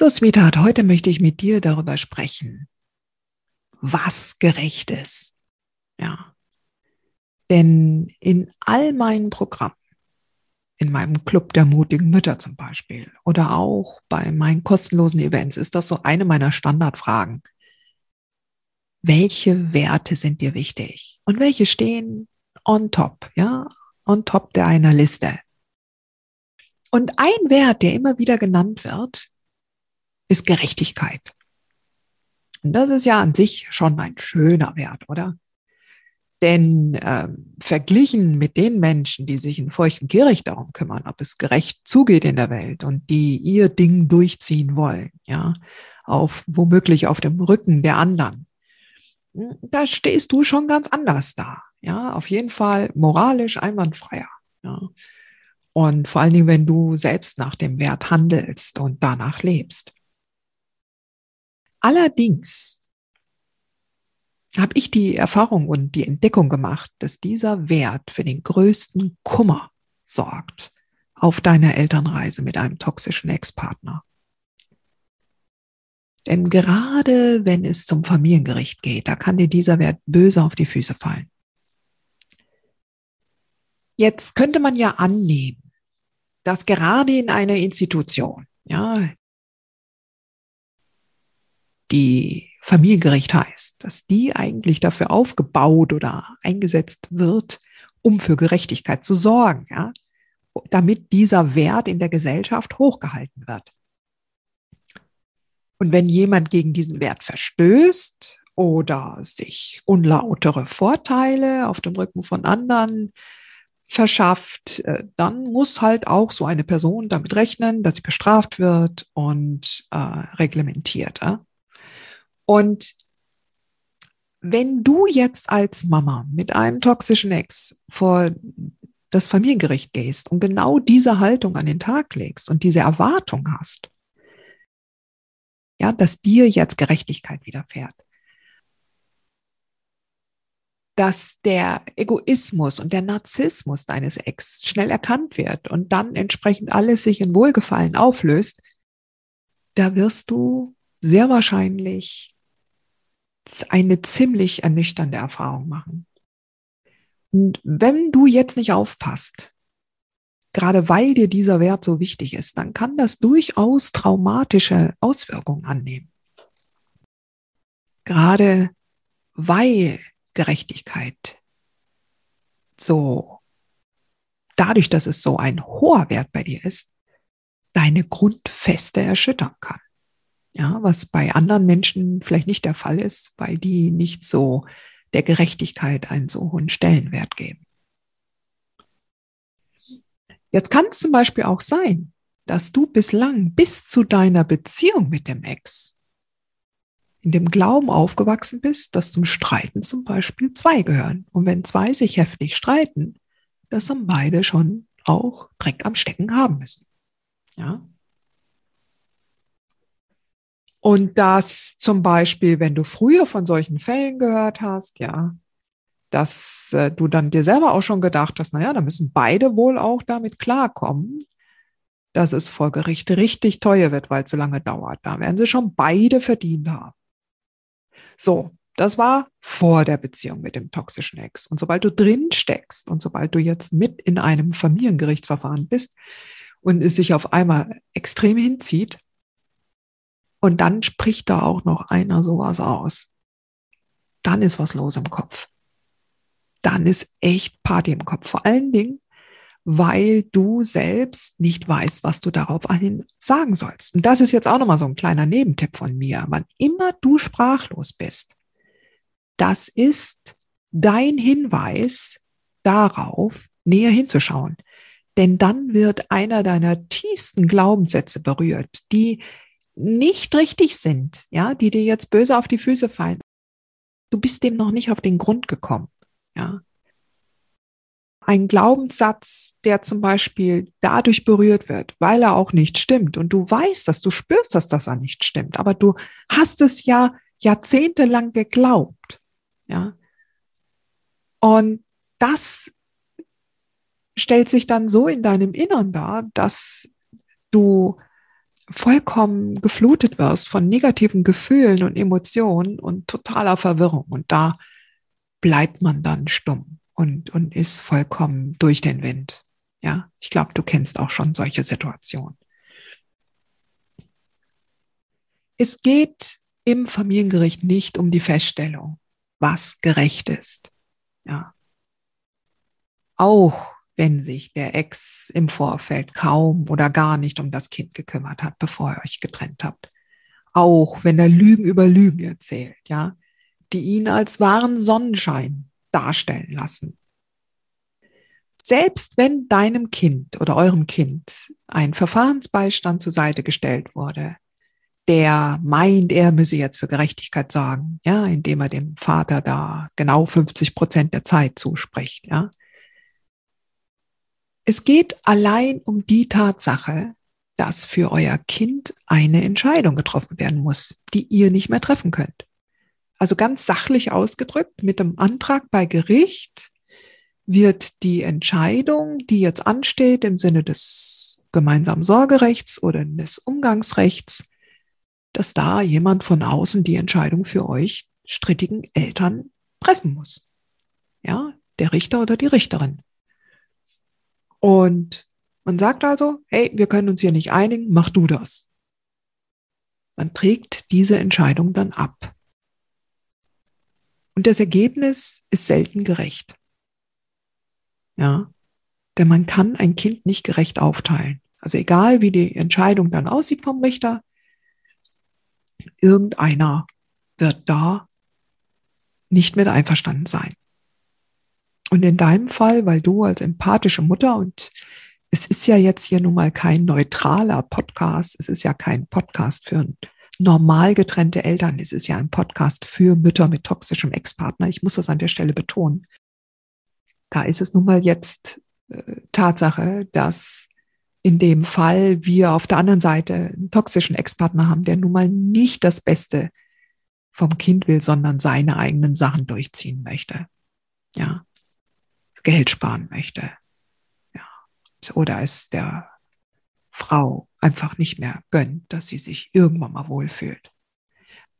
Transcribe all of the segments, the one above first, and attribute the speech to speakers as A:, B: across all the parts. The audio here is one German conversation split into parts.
A: So, Sweetheart, heute möchte ich mit dir darüber sprechen, was gerecht ist. Ja. Denn in all meinen Programmen, in meinem Club der mutigen Mütter zum Beispiel oder auch bei meinen kostenlosen Events, ist das so eine meiner Standardfragen. Welche Werte sind dir wichtig? Und welche stehen on top, ja, on top der einer Liste? Und ein Wert, der immer wieder genannt wird, ist Gerechtigkeit. Und das ist ja an sich schon ein schöner Wert, oder? Denn äh, verglichen mit den Menschen, die sich in feuchten Kehricht darum kümmern, ob es gerecht zugeht in der Welt und die ihr Ding durchziehen wollen, ja, auf womöglich auf dem Rücken der anderen, hm, da stehst du schon ganz anders da. Ja, auf jeden Fall moralisch einwandfreier. Ja. Und vor allen Dingen, wenn du selbst nach dem Wert handelst und danach lebst. Allerdings habe ich die Erfahrung und die Entdeckung gemacht, dass dieser Wert für den größten Kummer sorgt auf deiner Elternreise mit einem toxischen Ex-Partner. Denn gerade wenn es zum Familiengericht geht, da kann dir dieser Wert böse auf die Füße fallen. Jetzt könnte man ja annehmen, dass gerade in einer Institution, ja, die Familiengericht heißt, dass die eigentlich dafür aufgebaut oder eingesetzt wird, um für Gerechtigkeit zu sorgen, ja, damit dieser Wert in der Gesellschaft hochgehalten wird. Und wenn jemand gegen diesen Wert verstößt oder sich unlautere Vorteile auf dem Rücken von anderen verschafft, äh, dann muss halt auch so eine Person damit rechnen, dass sie bestraft wird und äh, reglementiert. Ja? Und wenn du jetzt als Mama mit einem toxischen Ex vor das Familiengericht gehst und genau diese Haltung an den Tag legst und diese Erwartung hast, ja, dass dir jetzt Gerechtigkeit widerfährt, dass der Egoismus und der Narzissmus deines Ex schnell erkannt wird und dann entsprechend alles sich in Wohlgefallen auflöst, da wirst du sehr wahrscheinlich eine ziemlich ernüchternde Erfahrung machen. Und wenn du jetzt nicht aufpasst, gerade weil dir dieser Wert so wichtig ist, dann kann das durchaus traumatische Auswirkungen annehmen. Gerade weil Gerechtigkeit so, dadurch, dass es so ein hoher Wert bei dir ist, deine Grundfeste erschüttern kann. Ja, was bei anderen Menschen vielleicht nicht der Fall ist, weil die nicht so der Gerechtigkeit einen so hohen Stellenwert geben. Jetzt kann es zum Beispiel auch sein, dass du bislang bis zu deiner Beziehung mit dem Ex in dem Glauben aufgewachsen bist, dass zum Streiten zum Beispiel zwei gehören. Und wenn zwei sich heftig streiten, dass dann beide schon auch Dreck am Stecken haben müssen. Ja. Und dass zum Beispiel, wenn du früher von solchen Fällen gehört hast, ja, dass äh, du dann dir selber auch schon gedacht hast, naja, da müssen beide wohl auch damit klarkommen, dass es vor Gericht richtig teuer wird, weil es so lange dauert. Da werden sie schon beide verdient haben. So, das war vor der Beziehung mit dem toxischen Ex. Und sobald du drin steckst und sobald du jetzt mit in einem Familiengerichtsverfahren bist und es sich auf einmal extrem hinzieht, und dann spricht da auch noch einer sowas aus. Dann ist was los im Kopf. Dann ist echt Party im Kopf. Vor allen Dingen, weil du selbst nicht weißt, was du darauf sagen sollst. Und das ist jetzt auch nochmal so ein kleiner Nebentipp von mir. Wann immer du sprachlos bist, das ist dein Hinweis darauf, näher hinzuschauen. Denn dann wird einer deiner tiefsten Glaubenssätze berührt, die nicht richtig sind, ja, die dir jetzt böse auf die Füße fallen. Du bist dem noch nicht auf den Grund gekommen, ja. Ein Glaubenssatz, der zum Beispiel dadurch berührt wird, weil er auch nicht stimmt und du weißt, dass du spürst, dass das er nicht stimmt, aber du hast es ja jahrzehntelang geglaubt, ja. Und das stellt sich dann so in deinem Innern dar, dass du vollkommen geflutet wirst von negativen Gefühlen und Emotionen und totaler Verwirrung. Und da bleibt man dann stumm und, und ist vollkommen durch den Wind. Ja, ich glaube, du kennst auch schon solche Situationen. Es geht im Familiengericht nicht um die Feststellung, was gerecht ist. Ja. Auch wenn sich der Ex im Vorfeld kaum oder gar nicht um das Kind gekümmert hat, bevor ihr euch getrennt habt. Auch wenn er Lügen über Lügen erzählt, ja, die ihn als wahren Sonnenschein darstellen lassen. Selbst wenn deinem Kind oder eurem Kind ein Verfahrensbeistand zur Seite gestellt wurde, der meint, er müsse jetzt für Gerechtigkeit sorgen, ja, indem er dem Vater da genau 50 Prozent der Zeit zuspricht, ja, es geht allein um die Tatsache, dass für euer Kind eine Entscheidung getroffen werden muss, die ihr nicht mehr treffen könnt. Also ganz sachlich ausgedrückt, mit dem Antrag bei Gericht wird die Entscheidung, die jetzt ansteht im Sinne des gemeinsamen Sorgerechts oder des Umgangsrechts, dass da jemand von außen die Entscheidung für euch strittigen Eltern treffen muss. Ja, der Richter oder die Richterin. Und man sagt also, hey, wir können uns hier nicht einigen, mach du das. Man trägt diese Entscheidung dann ab. Und das Ergebnis ist selten gerecht. Ja, denn man kann ein Kind nicht gerecht aufteilen. Also egal, wie die Entscheidung dann aussieht vom Richter, irgendeiner wird da nicht mit einverstanden sein. Und in deinem Fall, weil du als empathische Mutter und es ist ja jetzt hier nun mal kein neutraler Podcast, es ist ja kein Podcast für normal getrennte Eltern, es ist ja ein Podcast für Mütter mit toxischem Ex-Partner. Ich muss das an der Stelle betonen. Da ist es nun mal jetzt äh, Tatsache, dass in dem Fall wir auf der anderen Seite einen toxischen Ex-Partner haben, der nun mal nicht das Beste vom Kind will, sondern seine eigenen Sachen durchziehen möchte. Ja. Geld sparen möchte. Ja. Oder es der Frau einfach nicht mehr gönnt, dass sie sich irgendwann mal wohlfühlt.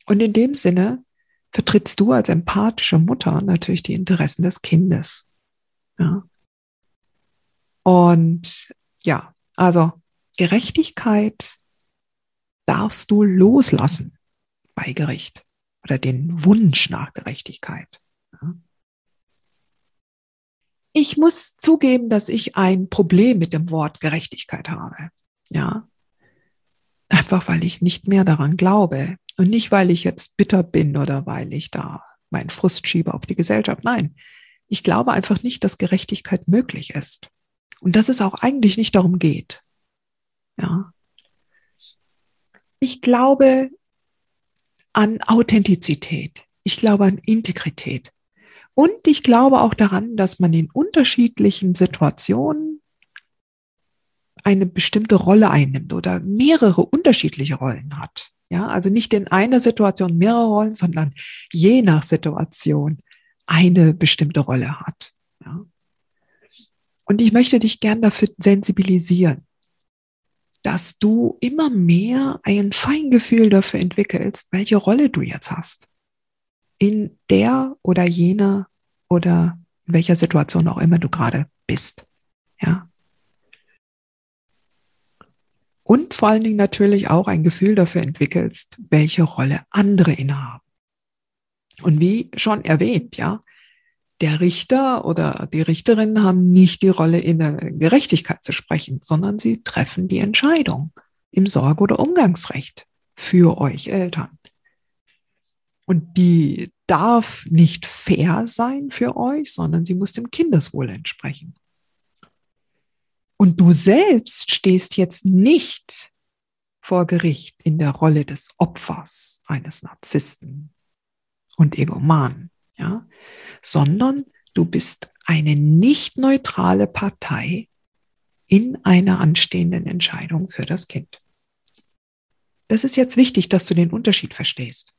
A: Und in dem Sinne vertrittst du als empathische Mutter natürlich die Interessen des Kindes. Ja. Und ja, also Gerechtigkeit darfst du loslassen bei Gericht oder den Wunsch nach Gerechtigkeit. Ich muss zugeben, dass ich ein Problem mit dem Wort Gerechtigkeit habe. Ja. Einfach weil ich nicht mehr daran glaube. Und nicht, weil ich jetzt bitter bin oder weil ich da meinen Frust schiebe auf die Gesellschaft. Nein. Ich glaube einfach nicht, dass Gerechtigkeit möglich ist. Und dass es auch eigentlich nicht darum geht. Ja. Ich glaube an Authentizität. Ich glaube an Integrität. Und ich glaube auch daran, dass man in unterschiedlichen Situationen eine bestimmte Rolle einnimmt oder mehrere unterschiedliche Rollen hat. Ja, also nicht in einer Situation mehrere Rollen, sondern je nach Situation eine bestimmte Rolle hat. Ja. Und ich möchte dich gern dafür sensibilisieren, dass du immer mehr ein Feingefühl dafür entwickelst, welche Rolle du jetzt hast. In der oder jener oder in welcher Situation auch immer du gerade bist. Ja. Und vor allen Dingen natürlich auch ein Gefühl dafür entwickelst, welche Rolle andere innehaben. Und wie schon erwähnt, ja, der Richter oder die Richterin haben nicht die Rolle in der Gerechtigkeit zu sprechen, sondern sie treffen die Entscheidung im Sorge- oder Umgangsrecht für euch Eltern. Und die darf nicht fair sein für euch, sondern sie muss dem Kindeswohl entsprechen. Und du selbst stehst jetzt nicht vor Gericht in der Rolle des Opfers eines Narzissten und Egomanen, ja, sondern du bist eine nicht neutrale Partei in einer anstehenden Entscheidung für das Kind. Das ist jetzt wichtig, dass du den Unterschied verstehst.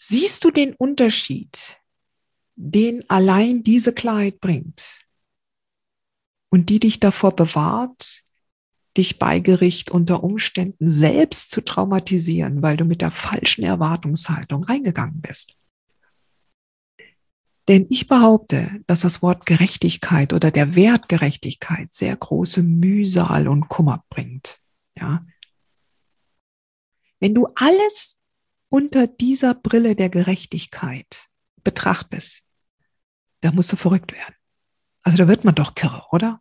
A: Siehst du den Unterschied, den allein diese Klarheit bringt und die dich davor bewahrt, dich bei Gericht unter Umständen selbst zu traumatisieren, weil du mit der falschen Erwartungshaltung reingegangen bist. Denn ich behaupte, dass das Wort Gerechtigkeit oder der Wert Gerechtigkeit sehr große Mühsal und Kummer bringt. Ja. Wenn du alles unter dieser Brille der Gerechtigkeit betrachtest, da musst du verrückt werden. Also da wird man doch kirre, oder?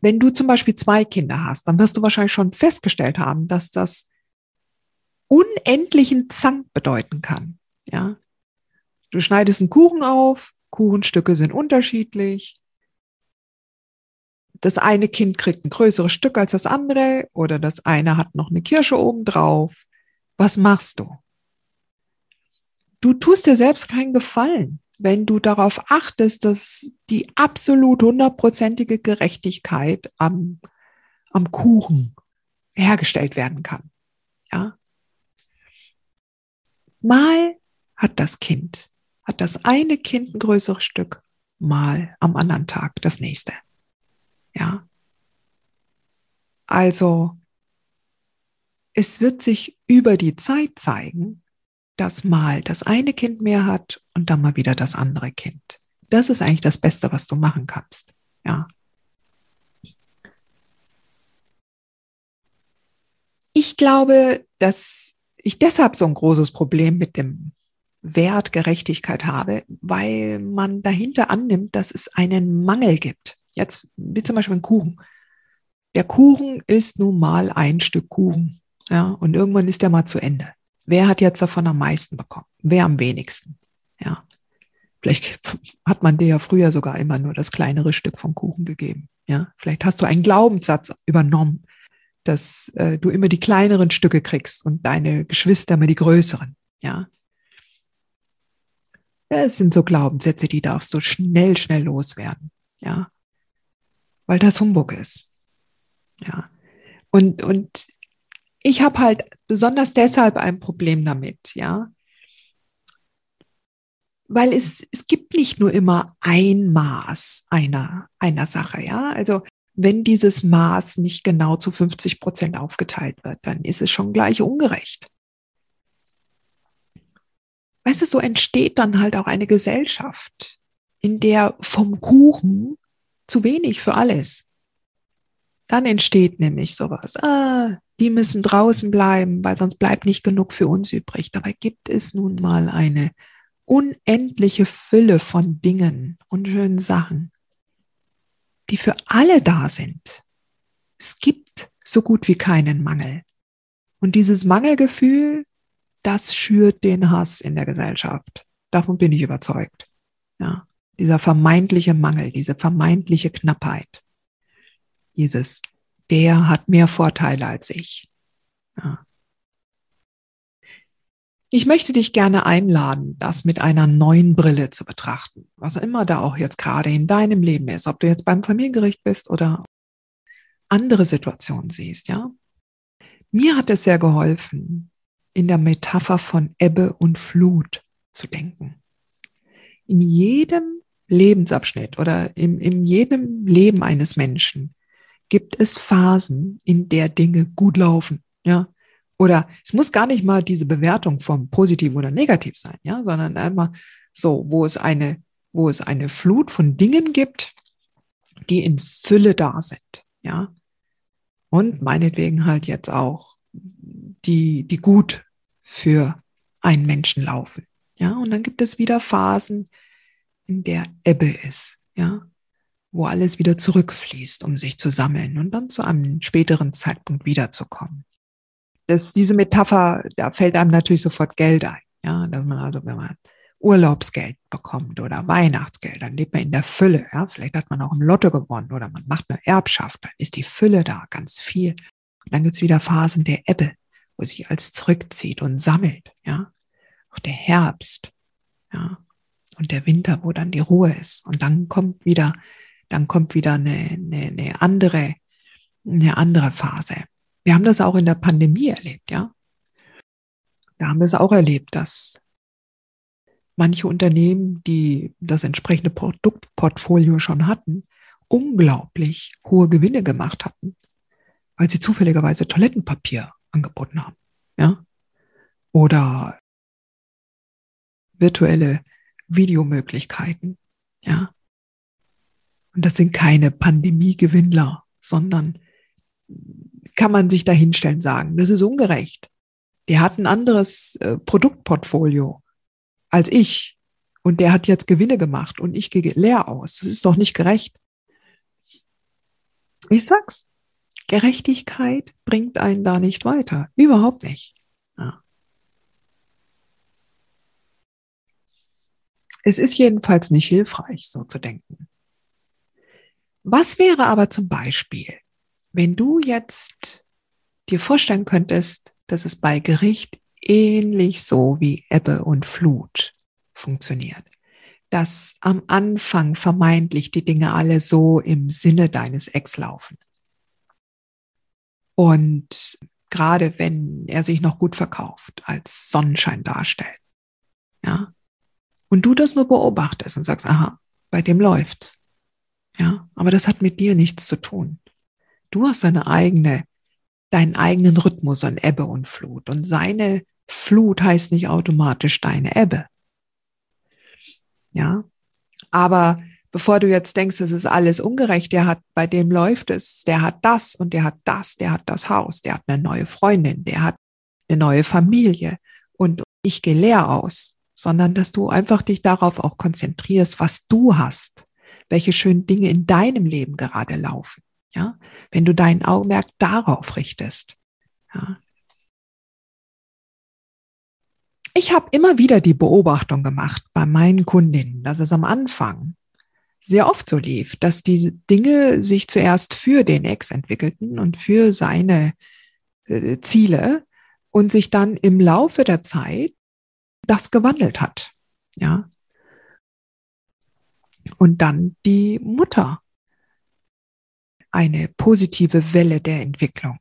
A: Wenn du zum Beispiel zwei Kinder hast, dann wirst du wahrscheinlich schon festgestellt haben, dass das unendlichen Zank bedeuten kann. Ja, du schneidest einen Kuchen auf, Kuchenstücke sind unterschiedlich. Das eine Kind kriegt ein größeres Stück als das andere oder das eine hat noch eine Kirsche oben drauf. Was machst du? Du tust dir selbst keinen Gefallen wenn du darauf achtest, dass die absolut hundertprozentige Gerechtigkeit am, am Kuchen hergestellt werden kann. Ja. Mal hat das Kind, hat das eine Kind ein größeres Stück, mal am anderen Tag das nächste. Ja. Also, es wird sich über die Zeit zeigen, dass mal das eine Kind mehr hat und dann mal wieder das andere Kind. Das ist eigentlich das Beste, was du machen kannst. Ja. Ich glaube, dass ich deshalb so ein großes Problem mit dem Wert Gerechtigkeit habe, weil man dahinter annimmt, dass es einen Mangel gibt. Jetzt wie zum Beispiel ein Kuchen. Der Kuchen ist nun mal ein Stück Kuchen. Ja, und irgendwann ist der mal zu Ende. Wer hat jetzt davon am meisten bekommen? Wer am wenigsten? Ja. Vielleicht hat man dir ja früher sogar immer nur das kleinere Stück vom Kuchen gegeben. Ja. Vielleicht hast du einen Glaubenssatz übernommen, dass äh, du immer die kleineren Stücke kriegst und deine Geschwister immer die größeren. Ja. Es sind so Glaubenssätze, die darfst du schnell, schnell loswerden. Ja. Weil das Humbug ist. Ja. Und, und ich habe halt besonders deshalb ein Problem damit, ja. Weil es, es gibt nicht nur immer ein Maß einer, einer Sache, ja. Also wenn dieses Maß nicht genau zu 50 Prozent aufgeteilt wird, dann ist es schon gleich ungerecht. Weißt du, so entsteht dann halt auch eine Gesellschaft, in der vom Kuchen zu wenig für alles. Dann entsteht nämlich sowas. Ah, die müssen draußen bleiben, weil sonst bleibt nicht genug für uns übrig. Dabei gibt es nun mal eine unendliche Fülle von Dingen und schönen Sachen, die für alle da sind. Es gibt so gut wie keinen Mangel. Und dieses Mangelgefühl, das schürt den Hass in der Gesellschaft. Davon bin ich überzeugt. Ja, dieser vermeintliche Mangel, diese vermeintliche Knappheit, dieses der hat mehr Vorteile als ich. Ja. Ich möchte dich gerne einladen, das mit einer neuen Brille zu betrachten, was immer da auch jetzt gerade in deinem Leben ist, ob du jetzt beim Familiengericht bist oder andere Situationen siehst, ja. Mir hat es sehr geholfen, in der Metapher von Ebbe und Flut zu denken. In jedem Lebensabschnitt oder in, in jedem Leben eines Menschen gibt es Phasen, in der Dinge gut laufen, ja. Oder es muss gar nicht mal diese Bewertung vom positiv oder negativ sein, ja, sondern einmal so, wo es eine, wo es eine Flut von Dingen gibt, die in Fülle da sind, ja. Und meinetwegen halt jetzt auch die, die gut für einen Menschen laufen, Ja, und dann gibt es wieder Phasen, in der Ebbe ist, ja, wo alles wieder zurückfließt, um sich zu sammeln und dann zu einem späteren Zeitpunkt wiederzukommen. Das, diese Metapher, da fällt einem natürlich sofort Geld ein. Ja, dass man also, wenn man Urlaubsgeld bekommt oder Weihnachtsgeld, dann lebt man in der Fülle. Ja, vielleicht hat man auch im Lotto gewonnen oder man macht eine Erbschaft, dann ist die Fülle da, ganz viel. Und dann gibt's wieder Phasen der Ebbe, wo sich alles zurückzieht und sammelt. Ja, auch der Herbst. Ja, und der Winter, wo dann die Ruhe ist. Und dann kommt wieder, dann kommt wieder eine, eine, eine andere, eine andere Phase. Wir haben das auch in der Pandemie erlebt, ja. Da haben wir es auch erlebt, dass manche Unternehmen, die das entsprechende Produktportfolio schon hatten, unglaublich hohe Gewinne gemacht hatten, weil sie zufälligerweise Toilettenpapier angeboten haben, ja. Oder virtuelle Videomöglichkeiten, ja. Und das sind keine Pandemiegewinnler, sondern kann man sich dahinstellen sagen, das ist ungerecht. Der hat ein anderes äh, Produktportfolio als ich und der hat jetzt Gewinne gemacht und ich gehe leer aus. Das ist doch nicht gerecht. Ich sag's. Gerechtigkeit bringt einen da nicht weiter. Überhaupt nicht. Es ist jedenfalls nicht hilfreich, so zu denken. Was wäre aber zum Beispiel, wenn du jetzt dir vorstellen könntest, dass es bei Gericht ähnlich so wie Ebbe und Flut funktioniert, dass am Anfang vermeintlich die Dinge alle so im Sinne deines Ex laufen. Und gerade wenn er sich noch gut verkauft, als Sonnenschein darstellt. Ja, und du das nur beobachtest und sagst, aha, bei dem läuft's. Ja, aber das hat mit dir nichts zu tun. Du hast deine eigene, deinen eigenen Rhythmus an Ebbe und Flut und seine Flut heißt nicht automatisch deine Ebbe. Ja, aber bevor du jetzt denkst, es ist alles ungerecht, der hat, bei dem läuft es, der hat das und der hat das, der hat das Haus, der hat eine neue Freundin, der hat eine neue Familie und ich gehe leer aus sondern dass du einfach dich darauf auch konzentrierst, was du hast, welche schönen Dinge in deinem Leben gerade laufen. Ja, wenn du dein Augenmerk darauf richtest. Ja. Ich habe immer wieder die Beobachtung gemacht bei meinen Kundinnen, dass es am Anfang sehr oft so lief, dass diese Dinge sich zuerst für den Ex entwickelten und für seine äh, Ziele und sich dann im Laufe der Zeit das gewandelt hat. Ja. Und dann die Mutter eine positive Welle der Entwicklung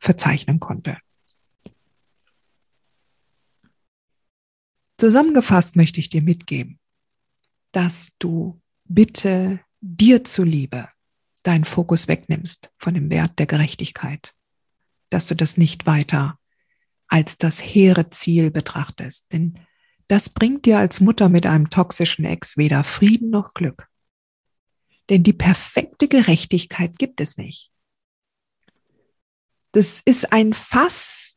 A: verzeichnen konnte. Zusammengefasst möchte ich dir mitgeben, dass du bitte dir zuliebe deinen Fokus wegnimmst von dem Wert der Gerechtigkeit, dass du das nicht weiter als das hehre Ziel betrachtest. Denn das bringt dir als Mutter mit einem toxischen Ex weder Frieden noch Glück. Denn die perfekte Gerechtigkeit gibt es nicht. Das ist ein Fass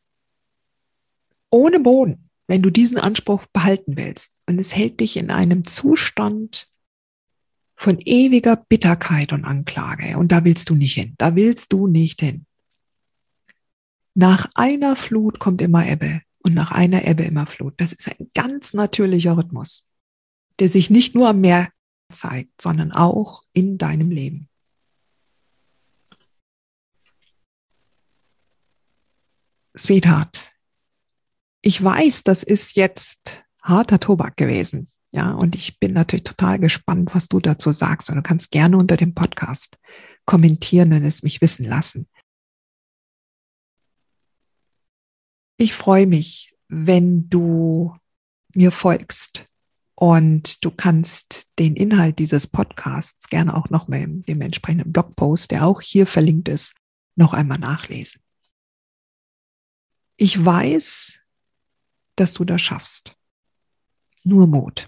A: ohne Boden, wenn du diesen Anspruch behalten willst. Und es hält dich in einem Zustand von ewiger Bitterkeit und Anklage. Und da willst du nicht hin. Da willst du nicht hin. Nach einer Flut kommt immer Ebbe und nach einer Ebbe immer Flut. Das ist ein ganz natürlicher Rhythmus, der sich nicht nur am Meer zeigt, sondern auch in deinem Leben. Sweetheart, ich weiß, das ist jetzt harter Tobak gewesen. Ja, und ich bin natürlich total gespannt, was du dazu sagst. Und du kannst gerne unter dem Podcast kommentieren und es mich wissen lassen. Ich freue mich, wenn du mir folgst und du kannst den Inhalt dieses Podcasts gerne auch noch mal in dem entsprechenden Blogpost, der auch hier verlinkt ist, noch einmal nachlesen. Ich weiß, dass du das schaffst. Nur Mut.